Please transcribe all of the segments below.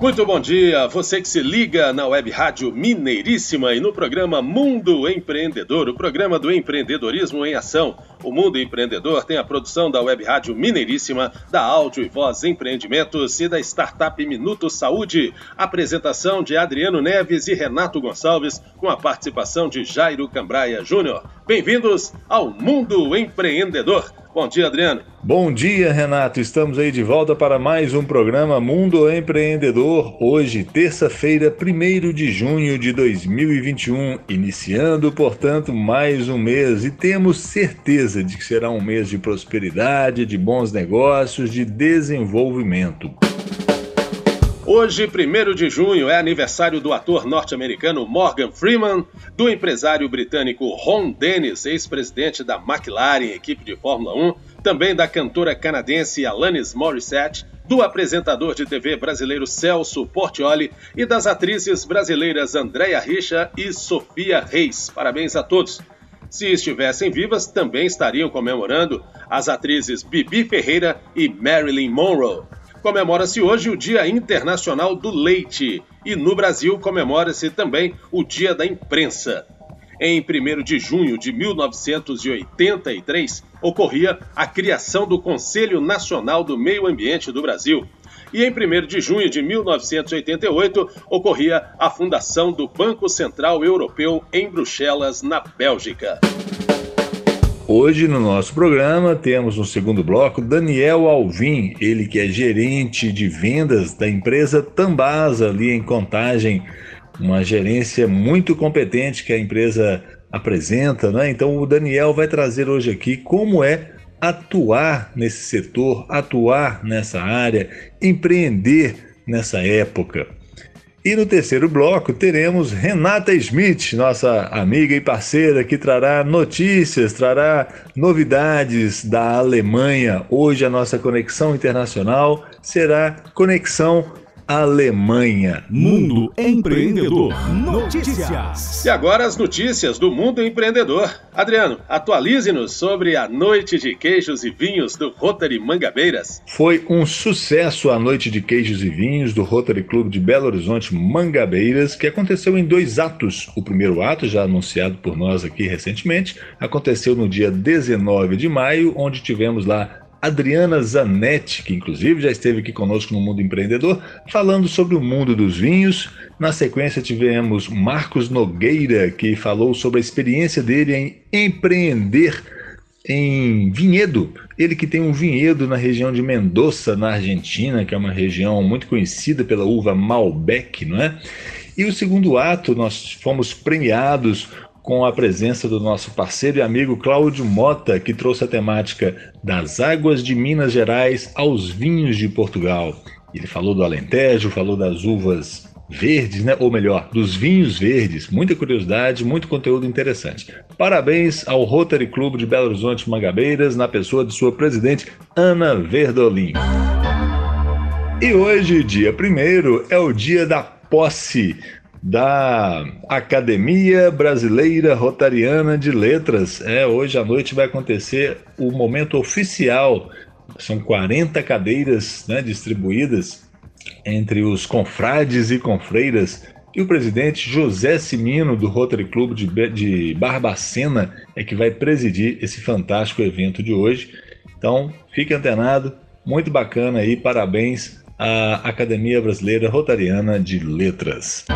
Muito bom dia, você que se liga na Web Rádio Mineiríssima e no programa Mundo Empreendedor, o programa do empreendedorismo em ação. O Mundo Empreendedor tem a produção da Web Rádio Mineiríssima, da Áudio e Voz Empreendimentos e da startup Minuto Saúde. Apresentação de Adriano Neves e Renato Gonçalves, com a participação de Jairo Cambraia Júnior. Bem-vindos ao Mundo Empreendedor. Bom dia, Adriano. Bom dia, Renato. Estamos aí de volta para mais um programa Mundo Empreendedor. Hoje, terça-feira, 1 de junho de 2021, iniciando, portanto, mais um mês e temos certeza de que será um mês de prosperidade, de bons negócios, de desenvolvimento. Hoje, 1 de junho, é aniversário do ator norte-americano Morgan Freeman, do empresário britânico Ron Dennis, ex-presidente da McLaren, equipe de Fórmula 1, também da cantora canadense Alanis Morissette, do apresentador de TV brasileiro Celso Portioli e das atrizes brasileiras Andréa Richa e Sofia Reis. Parabéns a todos! Se estivessem vivas, também estariam comemorando as atrizes Bibi Ferreira e Marilyn Monroe. Comemora-se hoje o Dia Internacional do Leite e no Brasil comemora-se também o Dia da Imprensa. Em 1 de junho de 1983, ocorria a criação do Conselho Nacional do Meio Ambiente do Brasil. E em 1 de junho de 1988, ocorria a fundação do Banco Central Europeu em Bruxelas, na Bélgica. Hoje no nosso programa temos no segundo bloco Daniel Alvim, ele que é gerente de vendas da empresa Tambasa ali em Contagem, uma gerência muito competente que a empresa apresenta, né? Então o Daniel vai trazer hoje aqui como é atuar nesse setor, atuar nessa área, empreender nessa época. E no terceiro bloco teremos Renata Smith, nossa amiga e parceira, que trará notícias, trará novidades da Alemanha. Hoje a nossa conexão internacional será Conexão Alemanha. Mundo Empreendedor. Notícias. E agora as notícias do Mundo Empreendedor. Adriano, atualize-nos sobre a noite de queijos e vinhos do Rotary Mangabeiras. Foi um sucesso a noite de queijos e vinhos do Rotary Clube de Belo Horizonte Mangabeiras, que aconteceu em dois atos. O primeiro ato, já anunciado por nós aqui recentemente, aconteceu no dia 19 de maio, onde tivemos lá Adriana Zanetti, que inclusive já esteve aqui conosco no Mundo Empreendedor, falando sobre o mundo dos vinhos. Na sequência, tivemos Marcos Nogueira, que falou sobre a experiência dele em empreender em vinhedo. Ele que tem um vinhedo na região de Mendoza, na Argentina, que é uma região muito conhecida pela uva Malbec, não é? E o segundo ato, nós fomos premiados com a presença do nosso parceiro e amigo Cláudio Mota, que trouxe a temática das águas de Minas Gerais aos vinhos de Portugal. Ele falou do Alentejo, falou das uvas verdes, né? ou melhor, dos vinhos verdes. Muita curiosidade, muito conteúdo interessante. Parabéns ao Rotary Clube de Belo Horizonte Magabeiras, na pessoa de sua presidente, Ana Verdolim. E hoje, dia 1 é o dia da posse da Academia Brasileira Rotariana de Letras. É, hoje à noite vai acontecer o momento oficial. São 40 cadeiras né, distribuídas entre os confrades e confreiras. E o presidente José Simino, do Rotary Club de, Barbacena, é que vai presidir esse fantástico evento de hoje. Então, fique antenado, muito bacana aí, parabéns à Academia Brasileira Rotariana de Letras.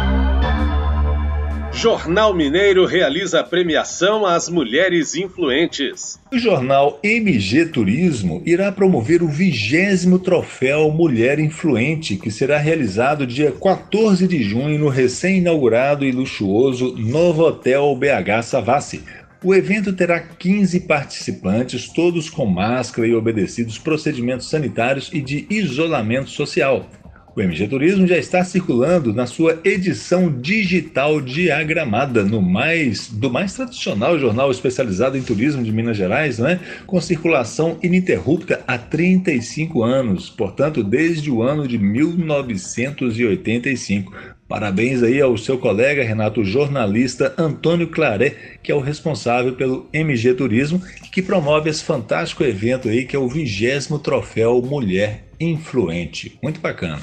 Jornal Mineiro realiza a premiação às mulheres influentes. O jornal MG Turismo irá promover o vigésimo troféu Mulher Influente, que será realizado dia 14 de junho no recém-inaugurado e luxuoso Novo Hotel BH Savassi. O evento terá 15 participantes, todos com máscara e obedecidos procedimentos sanitários e de isolamento social. O MG Turismo já está circulando na sua edição digital diagramada no mais do mais tradicional jornal especializado em turismo de Minas Gerais, né? com circulação ininterrupta há 35 anos, portanto, desde o ano de 1985. Parabéns aí ao seu colega Renato jornalista Antônio Claré, que é o responsável pelo MG Turismo, que promove esse fantástico evento aí que é o vigésimo troféu Mulher Influente. Muito bacana.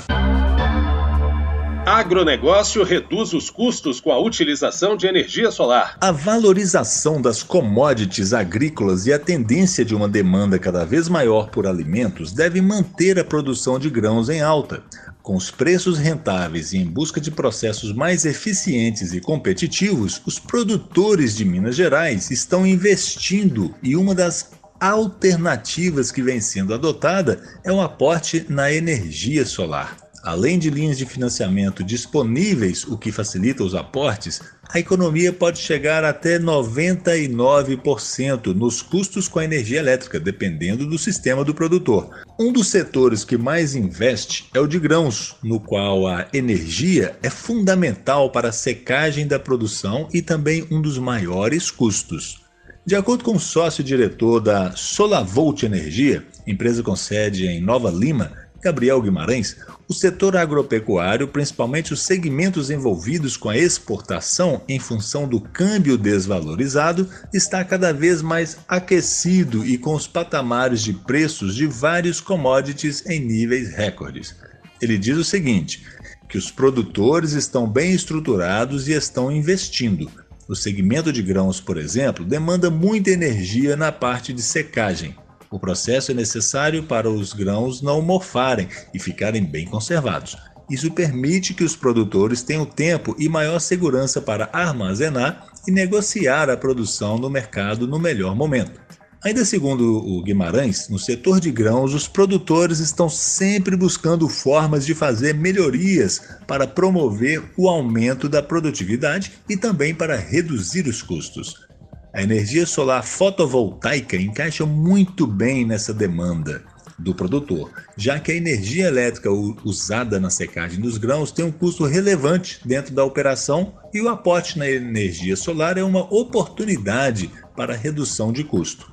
Agronegócio reduz os custos com a utilização de energia solar. A valorização das commodities agrícolas e a tendência de uma demanda cada vez maior por alimentos deve manter a produção de grãos em alta. Com os preços rentáveis e em busca de processos mais eficientes e competitivos, os produtores de Minas Gerais estão investindo e uma das alternativas que vem sendo adotada é o aporte na energia solar. Além de linhas de financiamento disponíveis, o que facilita os aportes, a economia pode chegar até 99% nos custos com a energia elétrica, dependendo do sistema do produtor. Um dos setores que mais investe é o de grãos, no qual a energia é fundamental para a secagem da produção e também um dos maiores custos. De acordo com o sócio-diretor da Solavolt Energia, empresa com sede em Nova Lima, Gabriel Guimarães, o setor agropecuário, principalmente os segmentos envolvidos com a exportação em função do câmbio desvalorizado, está cada vez mais aquecido e com os patamares de preços de vários commodities em níveis recordes. Ele diz o seguinte: que os produtores estão bem estruturados e estão investindo. O segmento de grãos, por exemplo, demanda muita energia na parte de secagem. O processo é necessário para os grãos não mofarem e ficarem bem conservados. Isso permite que os produtores tenham tempo e maior segurança para armazenar e negociar a produção no mercado no melhor momento. Ainda segundo o Guimarães, no setor de grãos, os produtores estão sempre buscando formas de fazer melhorias para promover o aumento da produtividade e também para reduzir os custos. A energia solar fotovoltaica encaixa muito bem nessa demanda do produtor, já que a energia elétrica usada na secagem dos grãos tem um custo relevante dentro da operação e o aporte na energia solar é uma oportunidade para redução de custo.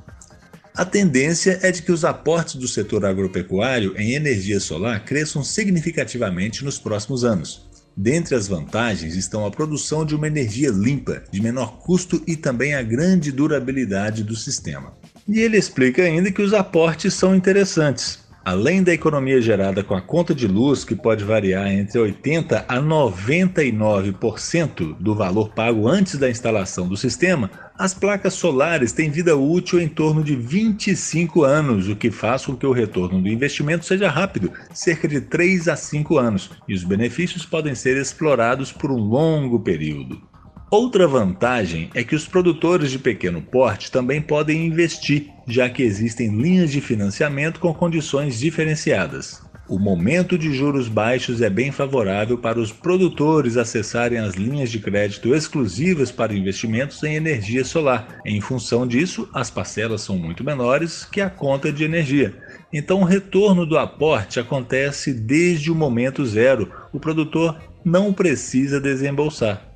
A tendência é de que os aportes do setor agropecuário em energia solar cresçam significativamente nos próximos anos. Dentre as vantagens estão a produção de uma energia limpa, de menor custo e também a grande durabilidade do sistema. E ele explica ainda que os aportes são interessantes. Além da economia gerada com a conta de luz, que pode variar entre 80% a 99% do valor pago antes da instalação do sistema, as placas solares têm vida útil em torno de 25 anos, o que faz com que o retorno do investimento seja rápido, cerca de 3 a 5 anos, e os benefícios podem ser explorados por um longo período. Outra vantagem é que os produtores de pequeno porte também podem investir, já que existem linhas de financiamento com condições diferenciadas. O momento de juros baixos é bem favorável para os produtores acessarem as linhas de crédito exclusivas para investimentos em energia solar. Em função disso, as parcelas são muito menores que a conta de energia. Então, o retorno do aporte acontece desde o momento zero. O produtor não precisa desembolsar.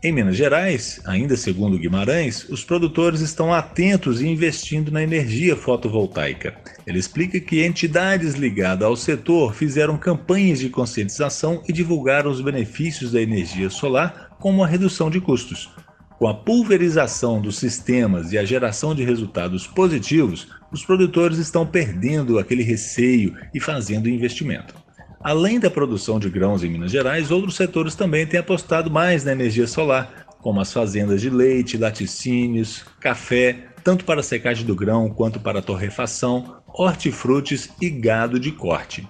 Em Minas Gerais, ainda segundo Guimarães, os produtores estão atentos e investindo na energia fotovoltaica. Ele explica que entidades ligadas ao setor fizeram campanhas de conscientização e divulgaram os benefícios da energia solar, como a redução de custos. Com a pulverização dos sistemas e a geração de resultados positivos, os produtores estão perdendo aquele receio e fazendo investimento. Além da produção de grãos em Minas Gerais, outros setores também têm apostado mais na energia solar, como as fazendas de leite, laticínios, café, tanto para a secagem do grão quanto para a torrefação, hortifrutis e gado de corte.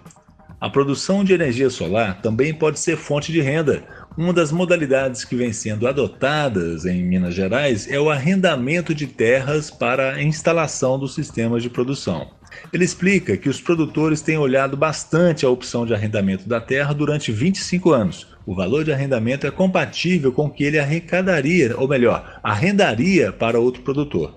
A produção de energia solar também pode ser fonte de renda. Uma das modalidades que vem sendo adotadas em Minas Gerais é o arrendamento de terras para a instalação dos sistemas de produção. Ele explica que os produtores têm olhado bastante a opção de arrendamento da terra durante 25 anos. O valor de arrendamento é compatível com o que ele arrecadaria, ou melhor, arrendaria para outro produtor.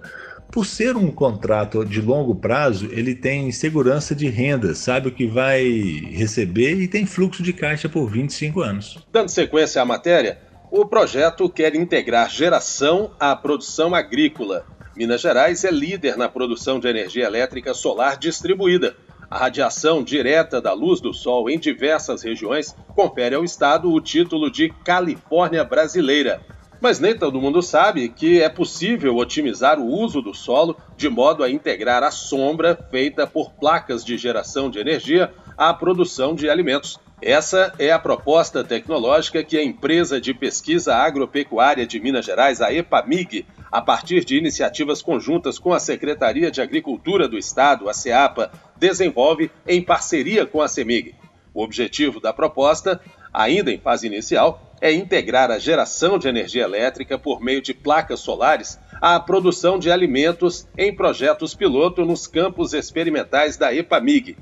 por ser um contrato de longo prazo, ele tem segurança de renda, sabe o que vai receber e tem fluxo de caixa por 25 anos. Dando sequência à matéria, o projeto quer integrar geração à produção agrícola. Minas Gerais é líder na produção de energia elétrica solar distribuída. A radiação direta da luz do Sol em diversas regiões confere ao estado o título de Califórnia Brasileira. Mas nem todo mundo sabe que é possível otimizar o uso do solo de modo a integrar a sombra feita por placas de geração de energia à produção de alimentos. Essa é a proposta tecnológica que a empresa de pesquisa agropecuária de Minas Gerais, a EPAMIG, a partir de iniciativas conjuntas com a Secretaria de Agricultura do Estado, a SEAPA, desenvolve em parceria com a CEMIG. O objetivo da proposta, ainda em fase inicial, é integrar a geração de energia elétrica por meio de placas solares à produção de alimentos em projetos piloto nos campos experimentais da EPAMIG.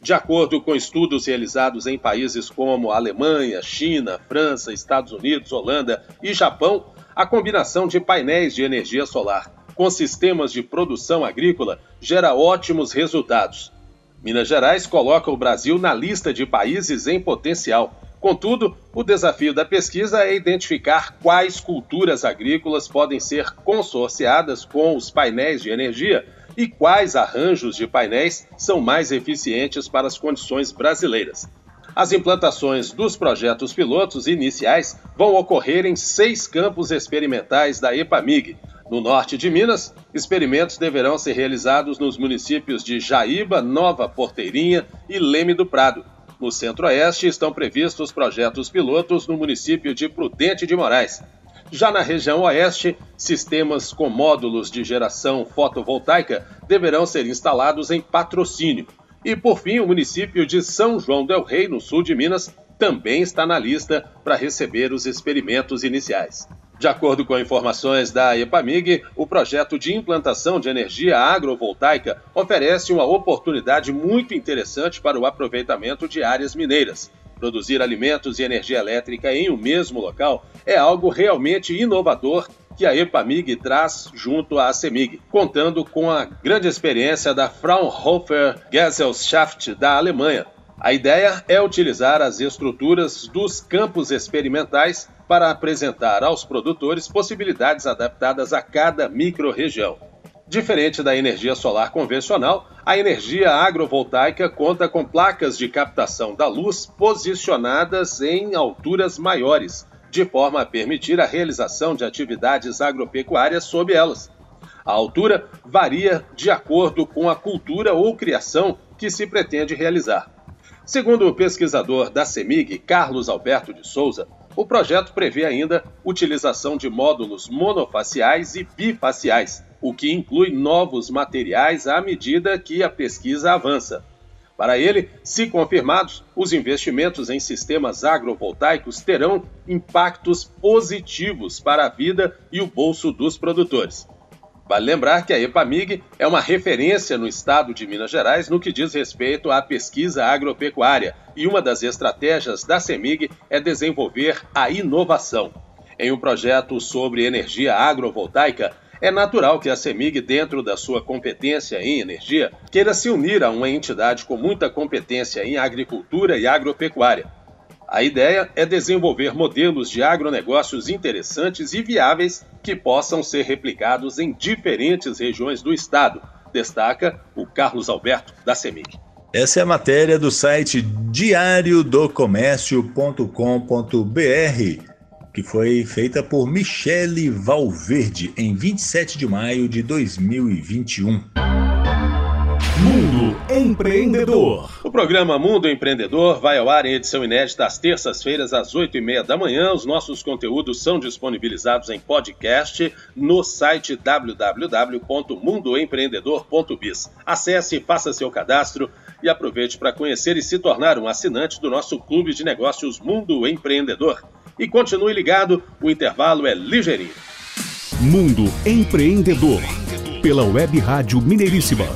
De acordo com estudos realizados em países como Alemanha, China, França, Estados Unidos, Holanda e Japão, a combinação de painéis de energia solar com sistemas de produção agrícola gera ótimos resultados. Minas Gerais coloca o Brasil na lista de países em potencial Contudo, o desafio da pesquisa é identificar quais culturas agrícolas podem ser consorciadas com os painéis de energia e quais arranjos de painéis são mais eficientes para as condições brasileiras. As implantações dos projetos pilotos iniciais vão ocorrer em seis campos experimentais da EPAMIG. No norte de Minas, experimentos deverão ser realizados nos municípios de Jaíba, Nova Porteirinha e Leme do Prado no Centro-Oeste estão previstos projetos pilotos no município de Prudente de Moraes. Já na região Oeste, sistemas com módulos de geração fotovoltaica deverão ser instalados em patrocínio. E, por fim, o município de São João Del Rei, no sul de Minas, também está na lista para receber os experimentos iniciais. De acordo com informações da EPAMIG, o projeto de implantação de energia agrovoltaica oferece uma oportunidade muito interessante para o aproveitamento de áreas mineiras. Produzir alimentos e energia elétrica em um mesmo local é algo realmente inovador que a EPAMIG traz junto à CEMIG, contando com a grande experiência da Fraunhofer Gesellschaft da Alemanha. A ideia é utilizar as estruturas dos campos experimentais para apresentar aos produtores possibilidades adaptadas a cada microrregião. Diferente da energia solar convencional, a energia agrovoltaica conta com placas de captação da luz posicionadas em alturas maiores, de forma a permitir a realização de atividades agropecuárias sob elas. A altura varia de acordo com a cultura ou criação que se pretende realizar. Segundo o pesquisador da CEMIG, Carlos Alberto de Souza, o projeto prevê ainda utilização de módulos monofaciais e bifaciais, o que inclui novos materiais à medida que a pesquisa avança. Para ele, se confirmados, os investimentos em sistemas agrovoltaicos terão impactos positivos para a vida e o bolso dos produtores. Vale lembrar que a EPAMIG é uma referência no estado de Minas Gerais no que diz respeito à pesquisa agropecuária e uma das estratégias da CEMIG é desenvolver a inovação. Em um projeto sobre energia agrovoltaica, é natural que a CEMIG, dentro da sua competência em energia, queira se unir a uma entidade com muita competência em agricultura e agropecuária. A ideia é desenvolver modelos de agronegócios interessantes e viáveis que possam ser replicados em diferentes regiões do estado, destaca o Carlos Alberto da CEMIG. Essa é a matéria do site diariodocomércio.com.br, que foi feita por Michele Valverde em 27 de maio de 2021. Mundo Empreendedor. O programa Mundo Empreendedor vai ao ar em edição inédita às terças-feiras, às oito e meia da manhã. Os nossos conteúdos são disponibilizados em podcast no site www.mundoempreendedor.biz. Acesse, faça seu cadastro e aproveite para conhecer e se tornar um assinante do nosso clube de negócios Mundo Empreendedor. E continue ligado, o intervalo é ligeirinho. Mundo Empreendedor, pela Web Rádio Mineiríssima